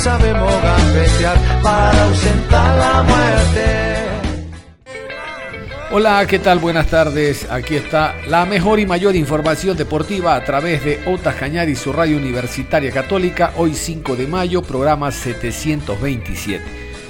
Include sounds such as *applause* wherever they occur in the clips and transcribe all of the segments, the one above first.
Sabemos para ausentar la muerte. Hola, ¿qué tal? Buenas tardes. Aquí está la mejor y mayor información deportiva a través de Ota Cañar y su radio universitaria católica. Hoy 5 de mayo, programa 727.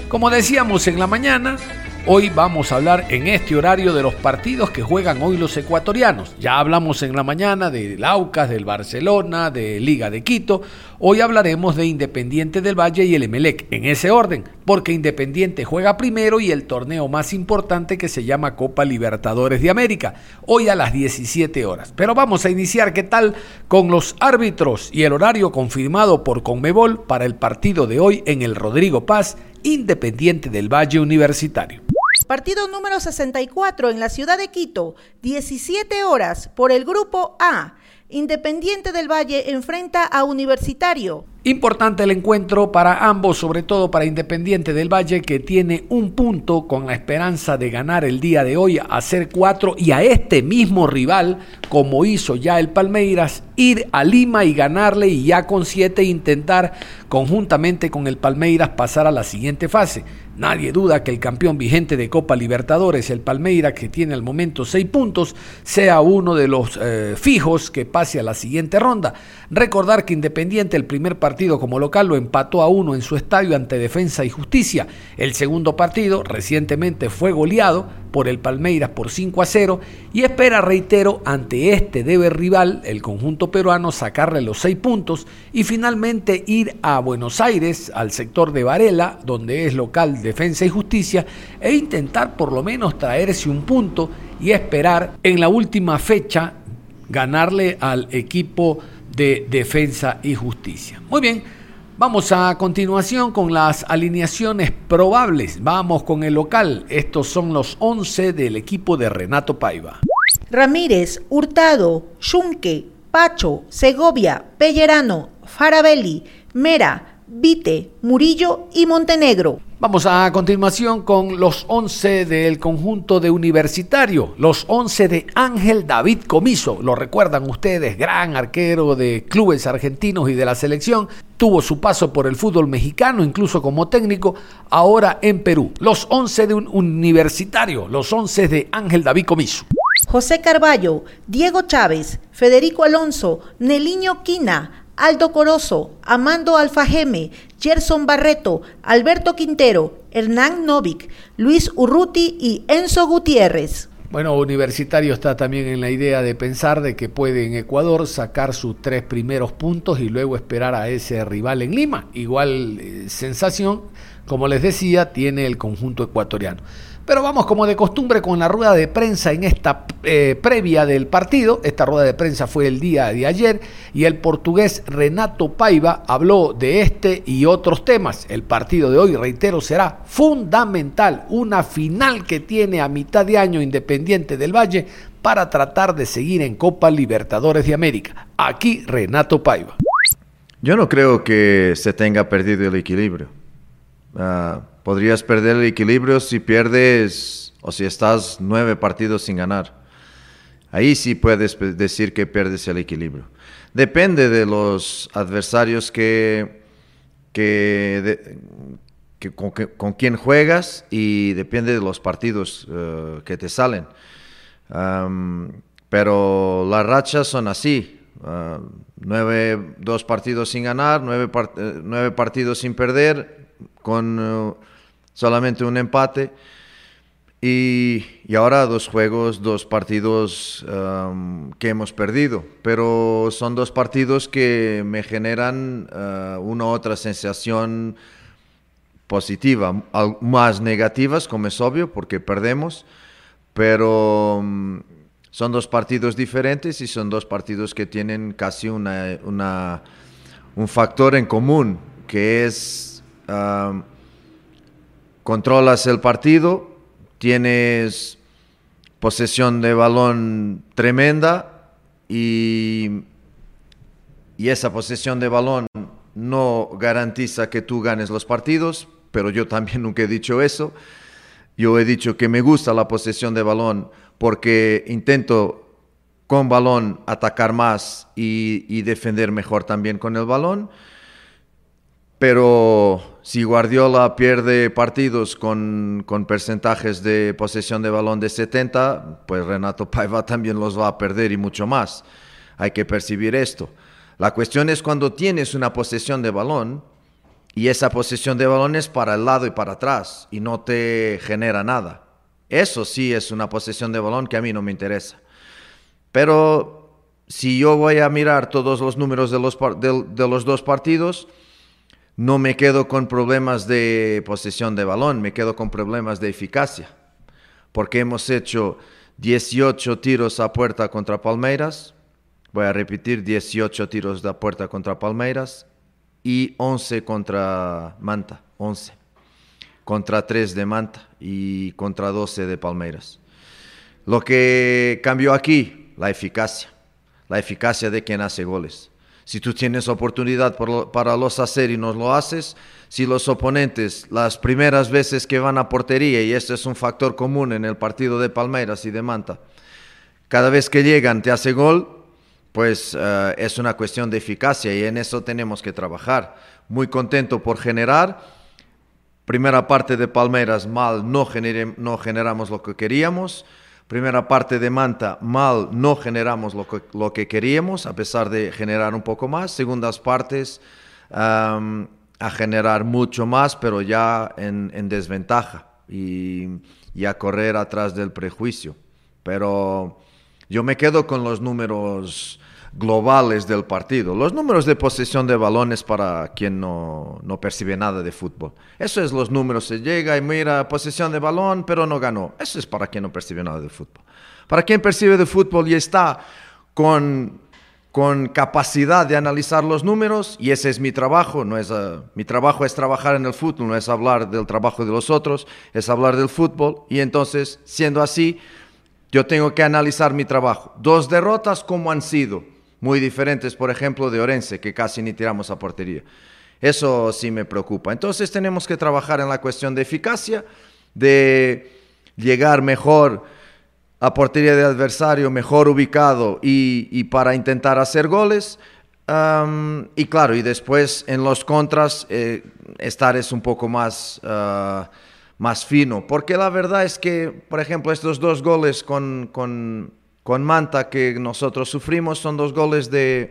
Como decíamos en la mañana, Hoy vamos a hablar en este horario de los partidos que juegan hoy los ecuatorianos. Ya hablamos en la mañana del Aucas, del Barcelona, de Liga de Quito. Hoy hablaremos de Independiente del Valle y el Emelec, en ese orden, porque Independiente juega primero y el torneo más importante que se llama Copa Libertadores de América, hoy a las 17 horas. Pero vamos a iniciar, ¿qué tal? Con los árbitros y el horario confirmado por Conmebol para el partido de hoy en el Rodrigo Paz, Independiente del Valle Universitario. Partido número 64 en la ciudad de Quito, 17 horas por el grupo A. Independiente del Valle enfrenta a Universitario. Importante el encuentro para ambos, sobre todo para Independiente del Valle, que tiene un punto con la esperanza de ganar el día de hoy, hacer cuatro y a este mismo rival, como hizo ya el Palmeiras, ir a Lima y ganarle y ya con siete intentar conjuntamente con el Palmeiras pasar a la siguiente fase. Nadie duda que el campeón vigente de Copa Libertadores, el Palmeiras, que tiene al momento seis puntos, sea uno de los eh, fijos que pase a la siguiente ronda. Recordar que Independiente el primer partido como local lo empató a uno en su estadio ante Defensa y Justicia. El segundo partido recientemente fue goleado por el Palmeiras por 5 a 0 y espera, reitero, ante este debe rival, el conjunto peruano, sacarle los 6 puntos y finalmente ir a Buenos Aires, al sector de Varela, donde es local Defensa y Justicia, e intentar por lo menos traerse un punto y esperar en la última fecha ganarle al equipo de Defensa y Justicia. Muy bien. Vamos a continuación con las alineaciones probables. Vamos con el local. Estos son los 11 del equipo de Renato Paiva. Ramírez, Hurtado, Yunque, Pacho, Segovia, Pellerano, Farabelli, Mera, Vite, Murillo y Montenegro. Vamos a continuación con los 11 del conjunto de Universitario, los 11 de Ángel David Comiso. Lo recuerdan ustedes, gran arquero de clubes argentinos y de la selección. Tuvo su paso por el fútbol mexicano, incluso como técnico, ahora en Perú. Los 11 de un Universitario, los 11 de Ángel David Comiso. José Carballo, Diego Chávez, Federico Alonso, Neliño Quina, Aldo Corozo, Amando Alfajeme, Gerson Barreto, Alberto Quintero, Hernán Novik, Luis Urruti y Enzo Gutiérrez. Bueno, Universitario está también en la idea de pensar de que puede en Ecuador sacar sus tres primeros puntos y luego esperar a ese rival en Lima. Igual eh, sensación, como les decía, tiene el conjunto ecuatoriano. Pero vamos como de costumbre con la rueda de prensa en esta eh, previa del partido. Esta rueda de prensa fue el día de ayer y el portugués Renato Paiva habló de este y otros temas. El partido de hoy, reitero, será fundamental. Una final que tiene a mitad de año Independiente del Valle para tratar de seguir en Copa Libertadores de América. Aquí Renato Paiva. Yo no creo que se tenga perdido el equilibrio. Ah, podrías perder el equilibrio si pierdes o si estás nueve partidos sin ganar. Ahí sí puedes decir que pierdes el equilibrio. Depende de los adversarios que, con, quien juegas y depende de los partidos eh, que te salen. pero las rachas son así. Ah, nueve, dos partidos sin ganar, nueve, eh, nueve partidos sin perder, con eh, solamente un empate. Y, ahora dos juegos, dos partidos um, que hemos perdido, pero son dos partidos que me generan uh, una otra sensación positiva, más negativas, como es obvio, porque perdemos, pero um, son dos partidos diferentes y son dos partidos que tienen casi una- un factor en común, que es um, controlas el partido, tienes posesión de balón tremenda y, y esa posesión de balón no garantiza que tú ganes los partidos, pero yo también *laughs* nunca he dicho eso. Yo he dicho que me gusta la posesión de balón porque intento con balón atacar más y, y defender mejor también con el balón. Pero si Guardiola pierde partidos con, con porcentajes de posesión de balón de 70, pues Renato Paiva *laughs* también los va a perder y mucho más. Hay que percibir esto. La cuestión es cuando tienes una posesión de balón y esa posesión de balón es para el lado y para atrás y no te genera nada. Eso sí es una posesión de balón que a mí no me interesa. Pero si yo voy a mirar todos los números de los, de- de los dos partidos, no me quedo con problemas de posesión de balón, me quedo con problemas de eficacia. Porque hemos hecho 18 tiros a puerta contra Palmeiras, voy a repetir, 18 tiros a puerta contra Palmeiras y 11 contra Manta, 11. Contra 3 de Manta y contra 12 de Palmeiras. Lo que cambió aquí, la eficacia. La eficacia de quien hace goles. Si tú tienes oportunidad para los hacer y no lo haces, si los oponentes las primeras veces que van a portería, y este es un factor común en el partido de Palmeiras y de Manta, cada vez que llegan te hace gol, pues eh, es una cuestión de eficacia y en eso tenemos que trabajar. Muy contento por generar. Primera parte de Palmeiras mal, no, no generamos lo que queríamos. Primera parte de Manta mal, no generamos lo que, lo que queríamos, a pesar de generar un poco más. Segundas partes a generar mucho más, pero ya en, en desventaja y a correr atrás del prejuicio. Pero yo me quedo con los números globales del partido. Los números de posesión de balones para quien no, no percibe nada de fútbol. Eso es los números. Se llega y mira posesión de balón, pero no ganó. Eso es para quien no percibe nada de fútbol. Para quien percibe de fútbol y está con, con capacidad de analizar los números, y ese es mi trabajo. No es, ah, mi trabajo es trabajar en el fútbol, no es hablar del trabajo de los otros, es hablar del fútbol. Y entonces, siendo así, yo tengo que analizar mi trabajo. Dos derrotas, ¿cómo han sido? Muy diferentes, por ejemplo, de Orense, que casi ni tiramos a portería. Eso sí me preocupa. Entonces tenemos que trabajar en la cuestión de eficacia, de llegar mejor a portería del adversario, mejor ubicado y, y para intentar hacer goles. Y claro, y después en los contras eh, estar es un poco más, ah, más fino. Porque la verdad es que, por ejemplo, estos dos goles con, con, con Manta que nosotros sufrimos son dos goles de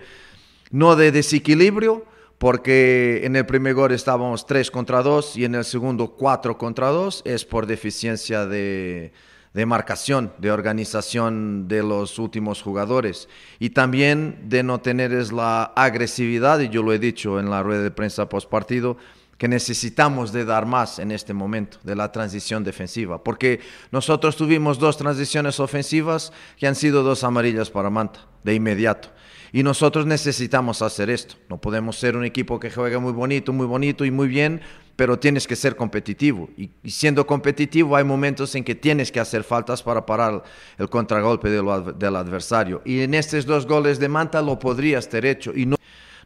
no de desequilibrio, porque en el primer gol estábamos 3 contra 2 y en el segundo 4 contra 2, es por deficiencia de, de marcación, de organización de los últimos jugadores. Y también de no tener es la agresividad, y yo lo he dicho en la rueda de prensa post partido, que necesitamos de dar más en este momento de la transición defensiva, porque nosotros tuvimos dos transiciones ofensivas que han sido dos amarillas para Manta, de inmediato. Y nosotros necesitamos hacer esto. No podemos ser un equipo que juegue muy bonito, muy bonito y muy bien, pero tienes que ser competitivo. Y, siendo competitivo hay momentos en que tienes que hacer faltas para parar el contragolpe del, adv- del adversario. Y en estos dos goles de Manta lo podrías ter hecho y no,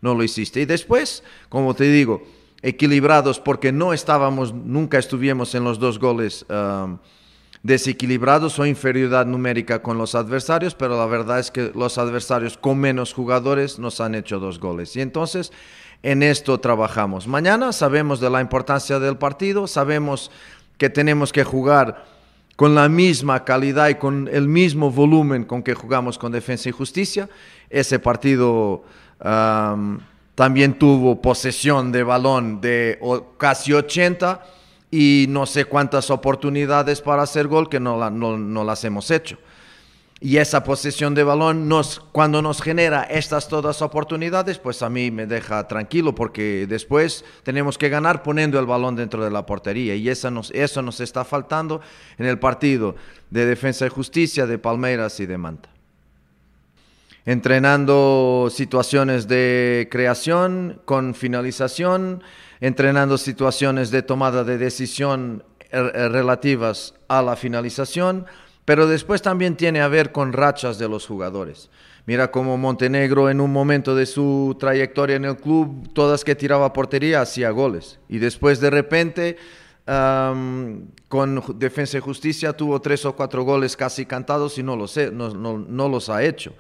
no lo hiciste. Y después, como te digo, equilibrados porque no estábamos, nunca estuvimos en los dos goles. um, desequilibrados o inferioridad numérica con los adversarios, pero la verdad es que los adversarios con menos jugadores nos han hecho dos goles. Y entonces en esto trabajamos. Mañana sabemos de la importancia del partido, sabemos que tenemos que jugar con la misma calidad y con el mismo volumen con que jugamos con Defensa y Justicia. Ese partido um, también tuvo posesión de balón de casi 80 y no sé cuántas oportunidades para hacer gol que no, las hemos hecho. Y esa posesión de balón, nos, cuando nos genera estas todas oportunidades, pues a mí me deja tranquilo porque después tenemos que ganar poniendo el balón dentro de la portería. Y eso nos está faltando en el partido de Defensa y Justicia de Palmeiras y de Manta entrenando situaciones de creación con finalización, entrenando situaciones de tomada de decisión eh, eh, relativas a la finalización, pero después también tiene a ver con rachas de los jugadores. Mira cómo Montenegro en un momento de su trayectoria en el club, todas que tiraba portería hacía goles. Y después de repente, con Defensa y Justicia, tuvo tres o cuatro goles casi cantados y no los, no los ha hecho.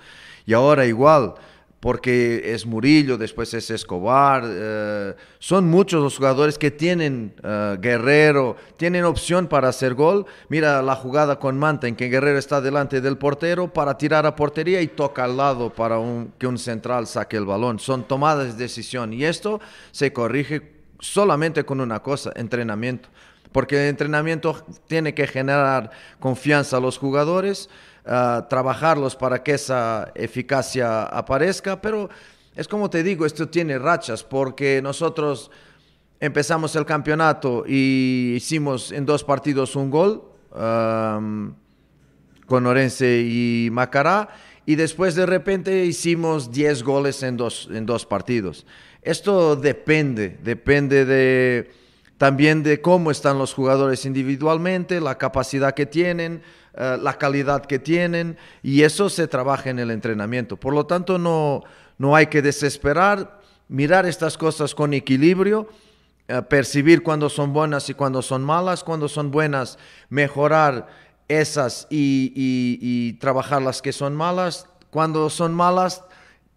Y ahora igual, porque es Murillo, después es Escobar, eh, son muchos los jugadores que tienen eh, Guerrero, tienen opción para hacer gol. Mira la jugada con Manta, en que Guerrero está delante del portero para tirar a portería y toca al lado para que un central saque el balón. Son tomadas de decisión y esto se corrige solamente con una cosa, entrenamiento. Porque el entrenamiento tiene que generar confianza a los jugadores trabajarlos para que esa eficacia aparezca, pero es como te digo, esto tiene rachas porque nosotros empezamos el campeonato y hicimos en dos partidos un gol con Orense y Macará y después de repente hicimos 10 goles en dos, en dos partidos. Esto depende, depende de, también de cómo están los jugadores individualmente, la capacidad que tienen, eh, la calidad que tienen y eso se trabaja en el entrenamiento. Por lo tanto, no, no hay que desesperar, mirar estas cosas con equilibrio, eh, percibir cuando son buenas y cuando son malas, cuando son buenas, mejorar esas y, y trabajar las que son malas, cuando son malas,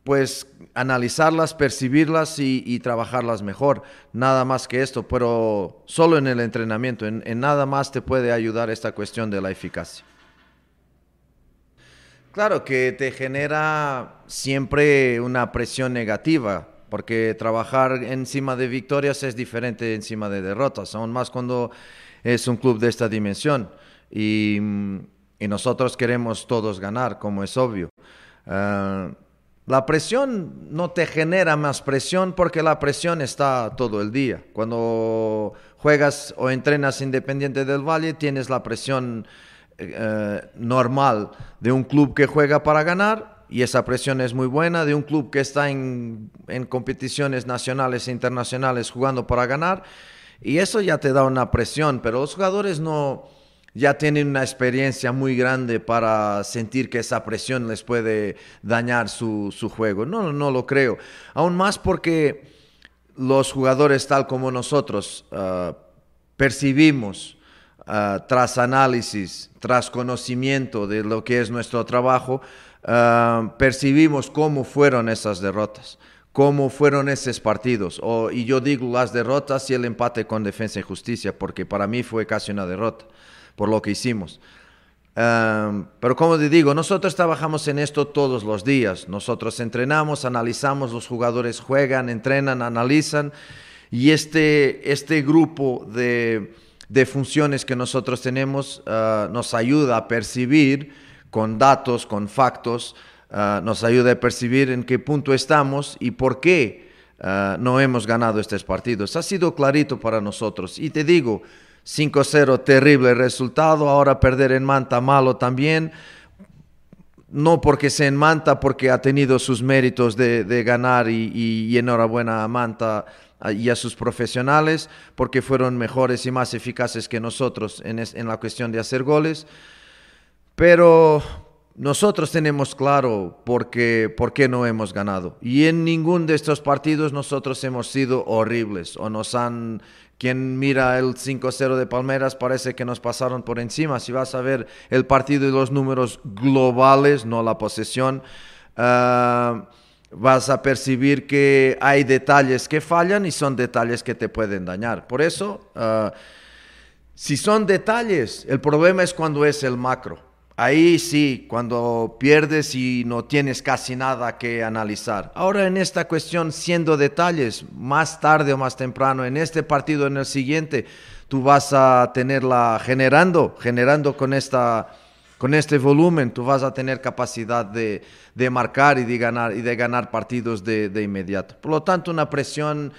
pues analizarlas, percibirlas y, trabajarlas mejor. Nada más que esto, pero solo en el entrenamiento, en, nada más te puede ayudar esta cuestión de la eficacia. Claro que te genera siempre una presión negativa, porque trabajar encima de victorias es diferente encima de derrotas, aún más cuando es un club de esta dimensión. Y, nosotros queremos todos ganar, como es obvio. Ah, la presión no te genera más presión porque la presión está todo el día. Cuando juegas o entrenas independiente del Valle, tienes la presión eh, normal de un club que juega para ganar y esa presión es muy buena, de un club que está en, en competiciones nacionales e internacionales jugando para ganar y eso ya te da una presión, pero los jugadores no ya tienen una experiencia muy grande para sentir que esa presión les puede dañar su, juego. No, no lo creo. Aún más porque los jugadores tal como nosotros ah, percibimos ah, tras análisis, tras conocimiento de lo que es nuestro trabajo, ah, percibimos cómo fueron esas derrotas cómo fueron esos partidos. y yo digo las derrotas y el empate con Defensa y Justicia, porque para mí fue casi una derrota por lo que hicimos. pero como te digo, nosotros trabajamos en esto todos los días. Nosotros entrenamos, analizamos, los jugadores juegan, entrenan, analizan. Y este, este grupo de, de funciones que nosotros tenemos ah, nos ayuda a percibir con datos, con factos, ah, nos ayuda a percibir en qué punto estamos y por qué ah, no hemos ganado estos partidos. Ha sido clarito para nosotros. Y te digo, 5-0, terrible resultado. Ahora perder en Manta, malo también. No porque sea en Manta, porque ha tenido sus méritos de, ganar y, enhorabuena a Manta y a sus profesionales, porque fueron mejores y más eficaces que nosotros en, la cuestión de hacer goles. Pero nosotros tenemos claro por por qué no hemos ganado. Y en ningún de estos partidos nosotros hemos sido horribles o nos han quien mira el 5-0 de Palmeras parece que nos pasaron por encima. Si vas a ver el partido y los números globales, no la posesión, ah, vas a percibir que hay detalles que fallan y son detalles que te pueden dañar. Por eso, ah, si son detalles, el problema es cuando es el macro. Ahí sí, cuando pierdes y no tienes casi nada que analizar. Ahora en esta cuestión, siendo detalles, más tarde o más temprano, en este partido, en el siguiente, tú vas a tenerla generando, generando con, esta, con este volumen, tú vas a tener capacidad de, de marcar y de ganar, y de ganar partidos de, de inmediato. Por lo tanto, una presión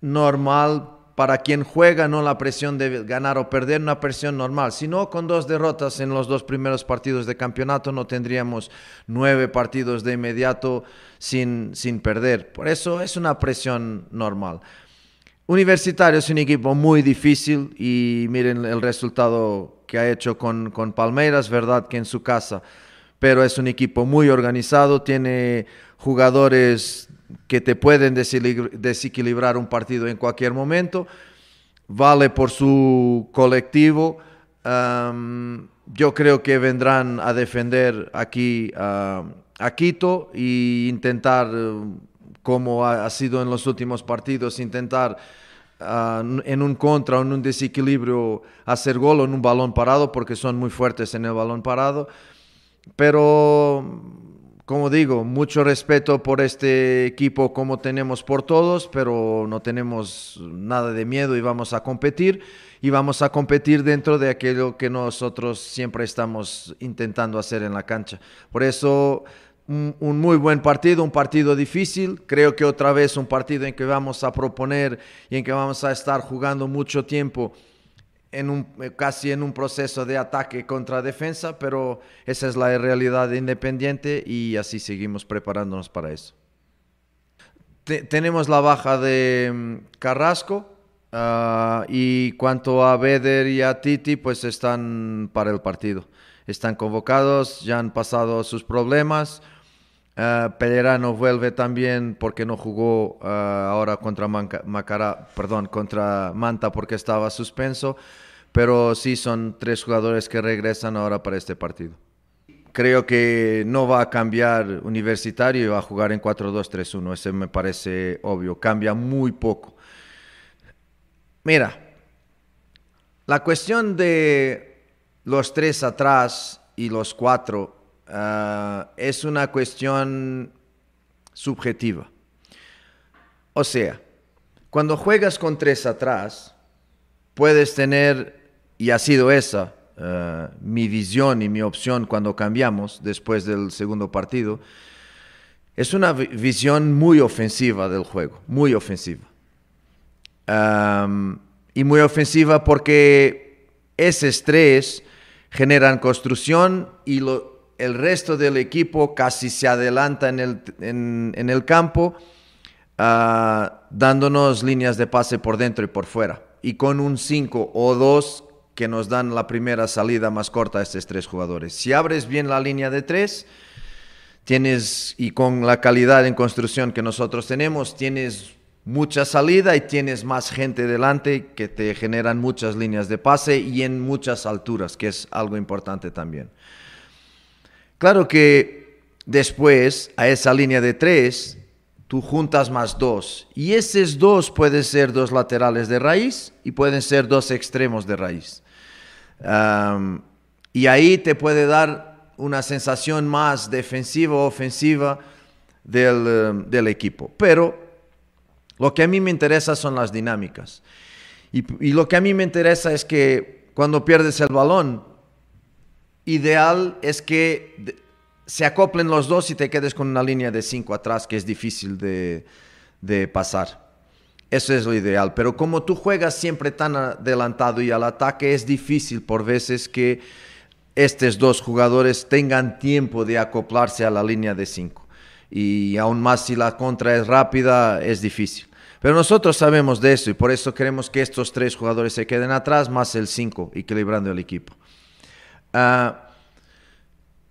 normal para quien juega, no la presión de ganar o perder, una presión normal. Si no, con dos derrotas en los dos primeros partidos de campeonato, no tendríamos nueve partidos de inmediato sin, sin perder. Por eso es una presión normal. Universitario es un equipo muy difícil y miren el resultado que ha hecho con, con Palmeiras, verdad que en su casa, pero es un equipo muy organizado, tiene jugadores que te pueden desequilibrar un partido en cualquier momento. Vale por su colectivo. yo creo que vendrán a defender aquí a Quito e intentar, como ha, sido en los últimos partidos, intentar en un contra o en un desequilibrio hacer gol o en un balón parado, porque son muy fuertes en el balón parado. Pero como digo, mucho respeto por este equipo como tenemos por todos, pero no tenemos nada de miedo y vamos a competir y vamos a competir dentro de aquello que nosotros siempre estamos intentando hacer en la cancha. Por eso un, muy buen partido, un partido difícil, creo que otra vez un partido en que vamos a proponer y en que vamos a estar jugando mucho tiempo en un, eh, casi en un proceso de ataque contra defensa, pero esa es la realidad de Independiente y así seguimos preparándonos para eso. tenemos la baja de mm, Carrasco ah, y cuanto a Beder y a Titi, pues están para el partido. Están convocados, ya han pasado sus problemas. Uh, Pellerano vuelve también porque no jugó ah, ahora contra Macara, perdón, contra Manta porque estaba suspenso pero sí son tres jugadores que regresan ahora para este partido. Creo que no va a cambiar Universitario y va a jugar en 4-2-3-1, ese me parece obvio, cambia muy poco. Mira, la cuestión de los tres atrás y los cuatro ah, es una cuestión subjetiva. O sea, cuando juegas con tres atrás, puedes tener y ha sido esa eh, mi visión y mi opción cuando cambiamos después del segundo partido. Es una visión muy ofensiva del juego, muy ofensiva. y muy ofensiva porque ese estrés generan construcción y el resto del equipo casi se adelanta en el, en, el campo, ah, dándonos líneas de pase por dentro y por fuera. Y con un 5 o 2 que nos dan la primera salida más corta a estos tres jugadores. Si abres bien la línea de tres, tienes, y con la calidad en construcción que nosotros tenemos, tienes mucha salida y tienes más gente delante que te generan muchas líneas de pase y en muchas alturas, que es algo importante también. Claro que después a esa línea de tres, tú juntas más dos. Y esos dos pueden ser dos laterales de raíz y pueden ser dos extremos de raíz y ahí te puede dar una sensación más defensiva o ofensiva del, del, equipo. Pero lo que a mí me interesa son las dinámicas. Y, y, lo que a mí me interesa es que cuando pierdes el balón, ideal es que se acoplen los dos y te quedes con una línea de cinco atrás que es difícil de, de pasar. Eso es lo ideal. Pero como tú juegas siempre tan adelantado y al ataque, es difícil por veces que estos dos jugadores tengan tiempo de acoplarse a la línea de cinco. Y aún más si la contra es rápida, es difícil. Pero nosotros sabemos de eso y por eso queremos que estos tres jugadores se queden atrás, más el cinco, equilibrando el equipo. Ah,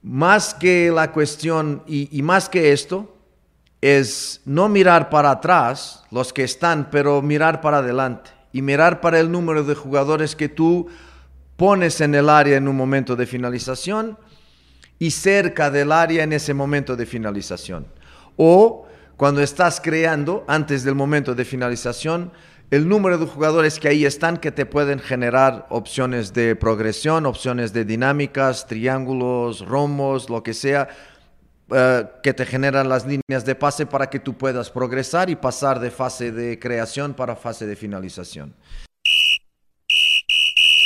más que la cuestión, y más que esto, es no mirar para atrás, los que están, pero mirar para adelante y mirar para el número de jugadores que tú pones en el área en un momento de finalización y cerca del área en ese momento de finalización. O cuando estás creando, antes del momento de finalización, el número de jugadores que ahí están que te pueden generar opciones de progresión, opciones de dinámicas, triángulos, rombos, lo que sea, eh, que te generan las líneas de pase para que tú puedas progresar y pasar de fase de creación para fase de finalización.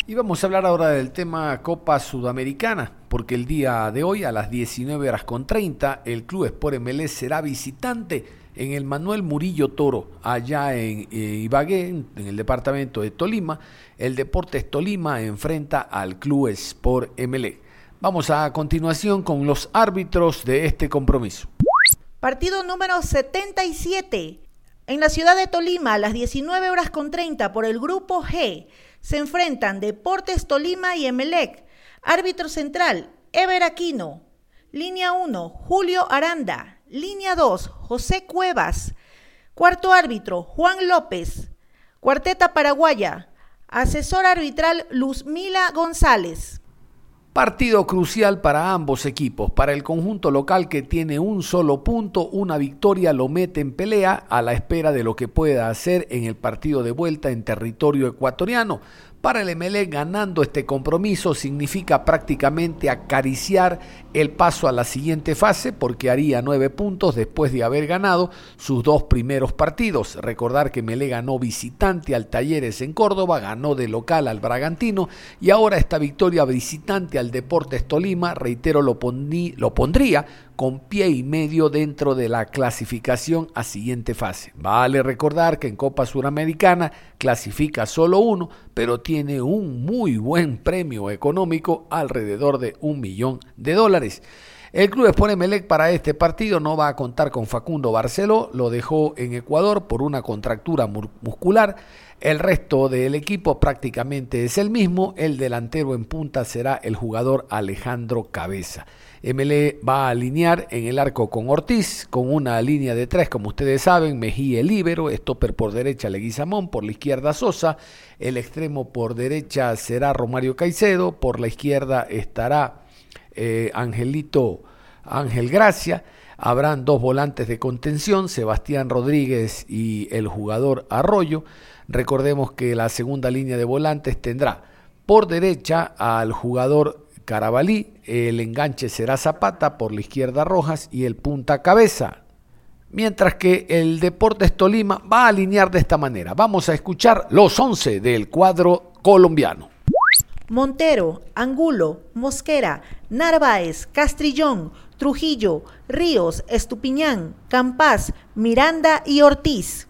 Y vamos a hablar ahora del tema Copa Sudamericana, porque el día de hoy a las 19 horas con 30 el Club Sport MLS será visitante en el Manuel Murillo Toro, allá en eh, Ibagué, en el departamento de Tolima. El Deportes Tolima enfrenta al Club Sport MLE. Vamos a continuación con los árbitros de este compromiso. Partido número 77. En la ciudad de Tolima, a las 19 horas con 30 por el grupo G se enfrentan Deportes Tolima y Emelec. Árbitro central, Ever Aquino. Línea 1, Julio Aranda. Línea 2, José Cuevas. Cuarto árbitro, Juan López. Cuarteta paraguaya. Asesor arbitral, Luzmila González. Partido crucial para ambos equipos. Para el conjunto local que tiene un solo punto, una victoria lo mete en pelea a la espera de lo que pueda hacer en el partido de vuelta en territorio ecuatoriano. Para el MLE ganando este compromiso significa prácticamente acariciar el paso a la siguiente fase porque haría nueve puntos después de haber ganado sus dos primeros partidos. Recordar que Mele ganó visitante al Talleres en Córdoba, ganó de local al Bragantino y ahora esta victoria visitante al Deportes Tolima, reitero, lo pondría con pie y medio dentro de la clasificación a siguiente fase. Vale recordar que en Copa Suramericana clasifica solo uno, pero tiene un muy buen premio económico alrededor de un millón de dólares. El club Sport Emelec para este partido no va a contar con Facundo Barceló, lo dejó en Ecuador por una contractura muscular. El resto del equipo prácticamente es el mismo. El delantero en punta será el jugador Alejandro Cabeza. MLE va a alinear en el arco con Ortiz, con una línea de tres, como ustedes saben, Mejía el líbero, stopper por derecha Leguizamón, por la izquierda Sosa, el extremo por derecha será Romario Caicedo, por la izquierda estará eh, Angelito Ángel Gracia, habrán dos volantes de contención, Sebastián Rodríguez y el jugador Arroyo. Recordemos que la segunda línea de volantes tendrá por derecha al jugador Carabalí, el enganche será Zapata, por la izquierda Rojas y el punta Cabeza. Mientras que el Deportes Tolima va a alinear de esta manera. Vamos a escuchar los 11 del cuadro colombiano. Montero, Angulo, Mosquera, Narváez, Castrillón, Trujillo, Ríos, Estupiñán, Campás, Miranda y Ortiz.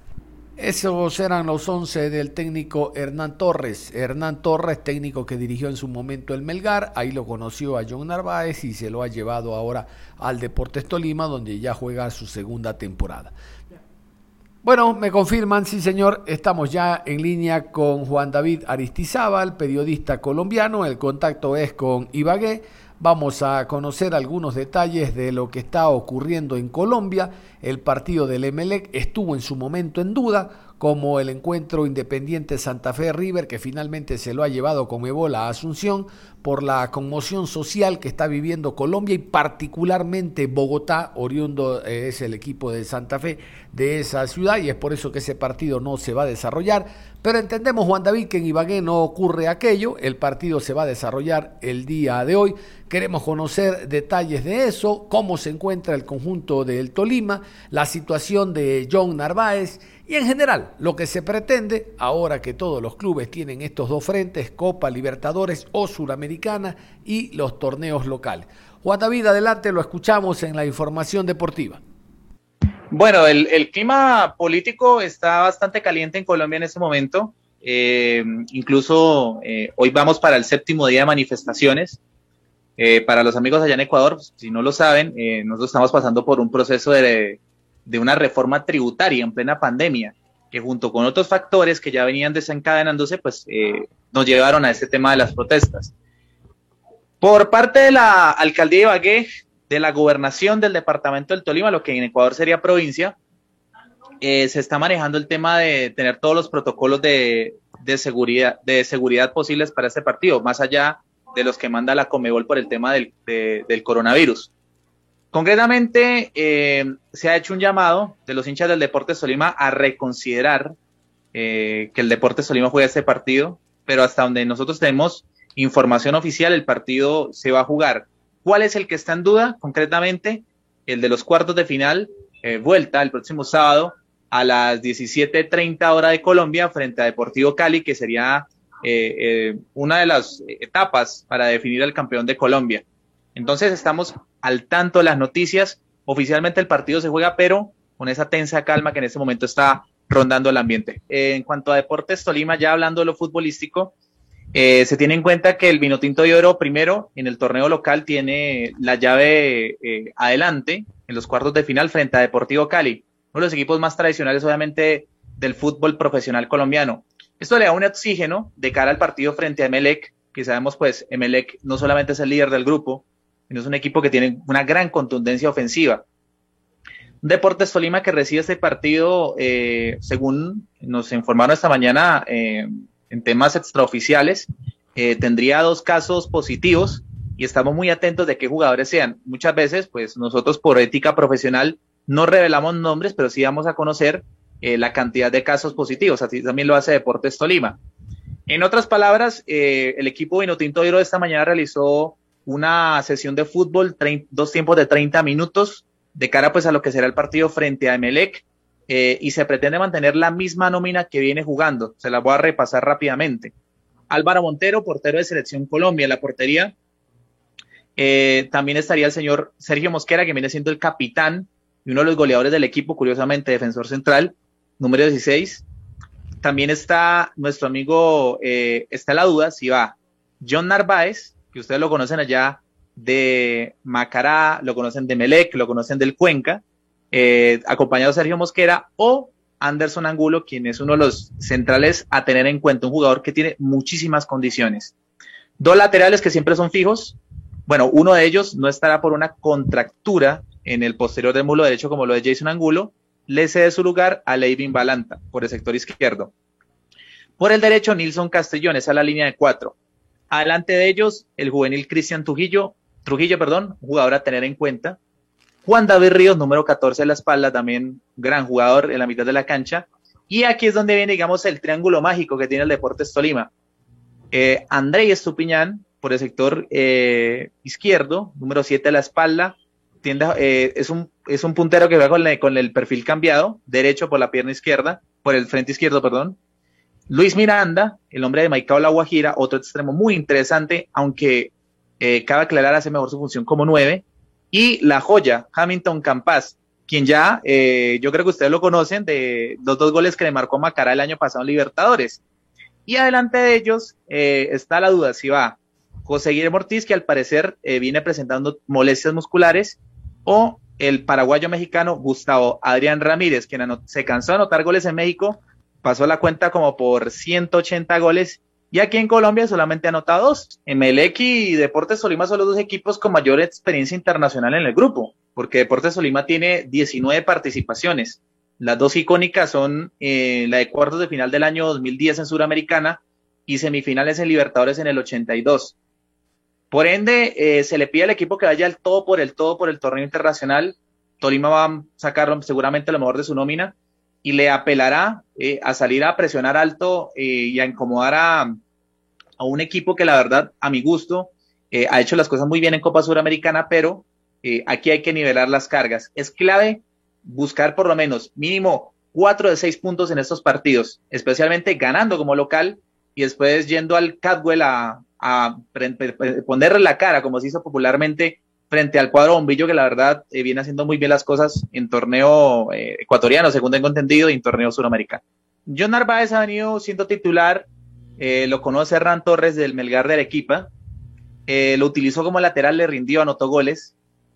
Esos eran los 11 del técnico Hernán Torres. Hernán Torres, técnico que dirigió en su momento el Melgar, ahí lo conoció a John Narváez y se lo ha llevado ahora al Deportes Tolima, donde ya juega su segunda temporada. Bueno, me confirman, sí señor, estamos ya en línea con Juan David Aristizábal, periodista colombiano, el contacto es con Ibagué. Vamos a conocer algunos detalles de lo que está ocurriendo en Colombia. El partido del Emelec estuvo en su momento en duda, como el encuentro independiente Santa Fe River, que finalmente se lo ha llevado con Ebola a Asunción por la conmoción social que está viviendo Colombia y particularmente Bogotá, oriundo eh, es el equipo de Santa Fe de esa ciudad y es por eso que ese partido no se va a desarrollar. Pero entendemos, Juan David, que en Ibagué no ocurre aquello, el partido se va a desarrollar el día de hoy. Queremos conocer detalles de eso, cómo se encuentra el conjunto del Tolima, la situación de John Narváez y en general lo que se pretende, ahora que todos los clubes tienen estos dos frentes, Copa Libertadores o Suramericana y los torneos locales. Juan David, adelante, lo escuchamos en la información deportiva. Bueno, el, clima político está bastante caliente en Colombia en este momento. Eh, incluso eh, hoy vamos para el séptimo día de manifestaciones. Eh, para los amigos allá en Ecuador, si no lo saben, nosotros estamos pasando por un proceso de, de, una reforma tributaria en plena pandemia, que junto con otros factores que ya venían desencadenándose, pues nos llevaron a este tema de las protestas. Por parte de la alcaldía de Ibagué, de la gobernación del departamento del Tolima, lo que en Ecuador sería provincia, eh, se está manejando el tema de tener todos los protocolos de, seguridad, de seguridad posibles para este partido, más allá de los que manda la Comebol por el tema del, coronavirus. Concretamente, eh, se ha hecho un llamado de los hinchas del Deportes Tolima a reconsiderar que el Deportes Tolima juegue este partido, pero hasta donde nosotros tenemos información oficial, el partido se va a jugar. ¿Cuál es el que está en duda? Concretamente, el de los cuartos de final, vuelta el próximo sábado a las 17.30 hora de Colombia frente a Deportivo Cali, que sería eh, eh, una de las etapas para definir al campeón de Colombia. Entonces estamos al tanto de las noticias. Oficialmente el partido se juega, pero con esa tensa calma que en este momento está rondando el ambiente. Eh, en cuanto a Deportes Tolima, ya hablando de lo futbolístico, se tiene en cuenta que el Vinotinto de Oro, primero, en el torneo local, tiene la llave adelante en los cuartos de final frente a Deportivo Cali uno de los equipos más tradicionales, obviamente, del fútbol profesional colombiano. Esto le da un oxígeno de cara al partido frente a Emelec, que sabemos, pues, Emelec no solamente es el líder del grupo, es un equipo que tiene una gran contundencia ofensiva. Deportes Tolima que recibe este partido, eh, según nos informaron esta mañana eh, en temas extraoficiales, eh, tendría dos casos positivos y estamos muy atentos de qué jugadores sean. Muchas veces, pues nosotros por ética profesional no revelamos nombres, pero sí vamos a conocer la cantidad de casos positivos. Así también lo hace Deportes Tolima. En otras palabras, el equipo Vinotinto de esta mañana realizó una sesión de fútbol, dos tiempos de 30 minutos, de cara pues a lo que será el partido frente a Emelec, eh, y se pretende mantener la misma nómina que viene jugando. Se la voy a repasar rápidamente. Álvaro Montero, portero de Selección Colombia, en la portería. también estaría el señor Sergio Mosquera, que viene siendo el capitán y uno de los goleadores del equipo, curiosamente, defensor central, número 16. También está nuestro amigo, eh, está la duda si va John Narváez, ustedes lo conocen allá de Macará, lo conocen de Melec, lo conocen del Cuenca, eh, acompañado de Sergio Mosquera, o Anderson Angulo, quien es uno de los centrales a tener en cuenta, un jugador que tiene muchísimas condiciones. Dos laterales que siempre son fijos. Bueno, uno de ellos no estará por una contractura en el posterior del muslo derecho, como lo de Jason Angulo, le cede su lugar a Leivin Balanta por el sector izquierdo. Por el derecho, Nilson Castellón, esa es la línea de cuatro. Adelante de ellos, el juvenil Cristian Trujillo, Trujillo, perdón, jugador a tener en cuenta. Juan David Ríos, número 14 de la espalda, también gran jugador en la mitad de la cancha. Y aquí es donde viene, digamos, el triángulo mágico que tiene el Deportes Tolima. Eh, André Estupiñán, por el sector eh, izquierdo, número 7 de la espalda. Eh, es, un, es un puntero que va con, con, el perfil cambiado, derecho por la pierna izquierda, por el frente izquierdo, perdón. Luis Miranda, el hombre de Maicao La Guajira, otro extremo muy interesante, aunque eh, cabe aclarar, hace mejor su función como nueve. Y la joya, Hamilton Campas, quien ya, eh, yo creo que ustedes lo conocen, de los dos goles que le marcó Macará el año pasado en Libertadores. Y adelante de ellos está la duda si va José Guillermo Ortiz, que al parecer viene presentando molestias musculares, o el paraguayo mexicano Gustavo Adrián Ramírez, quien se cansó de anotar goles en México, pasó la cuenta como por 180 goles y aquí en Colombia solamente ha anotado dos. Emelec y Deportes Solima son los dos equipos con mayor experiencia internacional en el grupo, porque Deportes Solima tiene 19 participaciones. Las dos icónicas son eh, la de cuartos de final del año 2010 en Suramericana y semifinales en Libertadores en el 82. Por ende, eh, se le pide al equipo que vaya al todo por el todo por el torneo internacional. Tolima va a sacar seguramente lo mejor de su nómina y le apelará eh, a salir a presionar alto eh, y a incomodar a, a, un equipo que la verdad, a mi gusto, ha hecho las cosas muy bien en Copa Suramericana, pero aquí hay que nivelar las cargas. Es clave buscar por lo menos mínimo cuatro de seis puntos en estos partidos, especialmente ganando como local y después yendo al Cadwell a, a ponerle la cara, como se hizo popularmente, frente al cuadro bombillo, que la verdad eh, viene haciendo muy bien las cosas en torneo eh, ecuatoriano, según tengo entendido, y en torneo suramericano. John Narváez ha venido siendo titular, eh, lo conoce Hernán Torres del Melgar de Arequipa, lo utilizó como lateral, le rindió, anotó goles,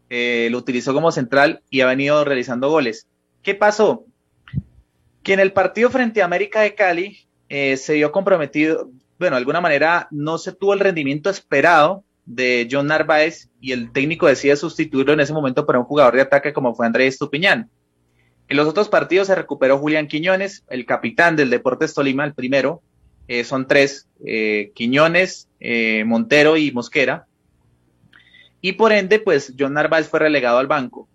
lo utilizó como central y ha venido realizando goles. ¿Qué pasó? Que en el partido frente a América de Cali se vio comprometido, bueno, de alguna manera no se tuvo el rendimiento esperado de John Narváez y el técnico decide sustituirlo en ese momento por un jugador de ataque como fue Andrés Estupiñán. En los otros partidos se recuperó Julián Quiñones, el capitán del Deportes Tolima, el primero. Eh, son tres, eh, Quiñones, eh, Montero y Mosquera. Y por ende, pues John Narváez fue relegado al banco.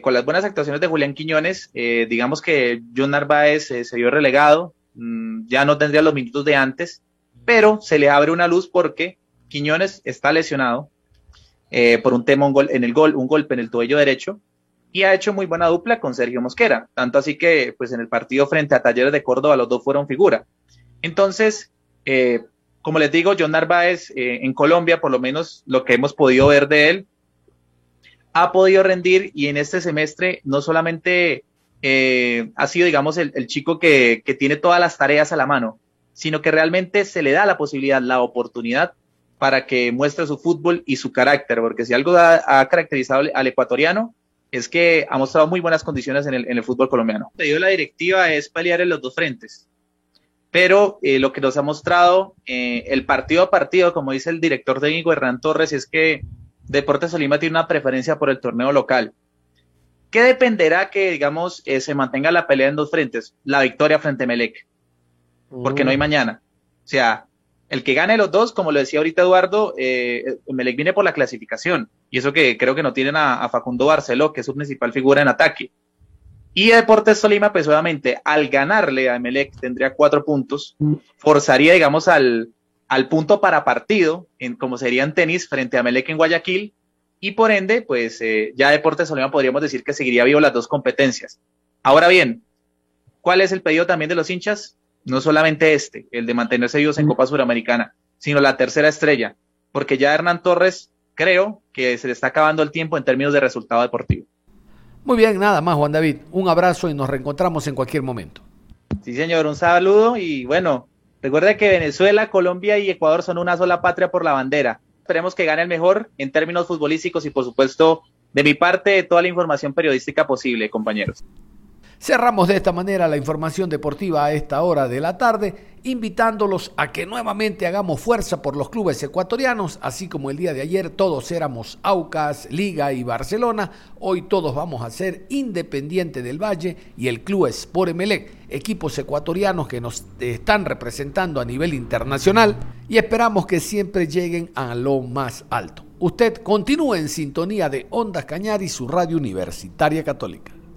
con las buenas actuaciones de Julián Quiñones, digamos que John Narváez se vio relegado, mm, ya no tendría los minutos de antes, pero se le abre una luz porque Quiñones está lesionado eh, por un tema en el gol, un golpe en el tobillo derecho y ha hecho muy buena dupla con Sergio Mosquera, tanto así que pues en el partido frente a Talleres de Córdoba los dos fueron figura. Entonces, eh, como les digo, John Narváez eh, en Colombia, por lo menos lo que hemos podido ver de él, ha podido rendir y en este semestre no solamente eh, ha sido, digamos, el, chico que, tiene todas las tareas a la mano, sino que realmente se le da la posibilidad, la oportunidad para que muestre su fútbol y su carácter, porque si algo ha, caracterizado al ecuatoriano es que ha mostrado muy buenas condiciones en el, fútbol colombiano. Lo que la directiva es pelear en los dos frentes, pero eh, lo que nos ha mostrado eh, el partido a partido, como dice el director técnico Hernán Torres, es que Deportes Solima tiene una preferencia por el torneo local. ¿Qué dependerá que, digamos, eh, se mantenga la pelea en dos frentes? La victoria frente a Melec. Porque no hay mañana. O sea, el que gane los dos, como lo decía ahorita Eduardo, eh, Melec viene por la clasificación. Y eso que creo que no tienen a, Facundo Barceló, que es su principal figura en ataque. Y Deportes Solima, pues obviamente, al ganarle a Melec tendría cuatro puntos, forzaría, digamos, al, al punto para partido, en, como sería en tenis, frente a Melec en Guayaquil, y por ende, pues eh, ya Deportes Solima podríamos decir que seguiría vivo las dos competencias. Ahora bien, ¿cuál es el pedido también de los hinchas? No solamente este, el de mantenerse vivos en Copa Suramericana, sino la tercera estrella, porque ya Hernán Torres creo que se le está acabando el tiempo en términos de resultado deportivo. Muy bien, nada más, Juan David. Un abrazo y nos reencontramos en cualquier momento. Sí, señor, un saludo y bueno, recuerde que Venezuela, Colombia y Ecuador son una sola patria por la bandera esperemos que gane el mejor en términos futbolísticos y por supuesto de mi parte toda la información periodística posible, compañeros. Cerramos de esta manera la información deportiva a esta hora de la tarde, invitándolos a que nuevamente hagamos fuerza por los clubes ecuatorianos, así como el día de ayer todos éramos Aucas, Liga y Barcelona, hoy todos vamos a ser Independiente del Valle y el Club Sport Emelec, equipos ecuatorianos que nos están representando a nivel internacional y esperamos que siempre lleguen a lo más alto. Usted continúe en sintonía de Ondas Cañar y su radio universitaria católica.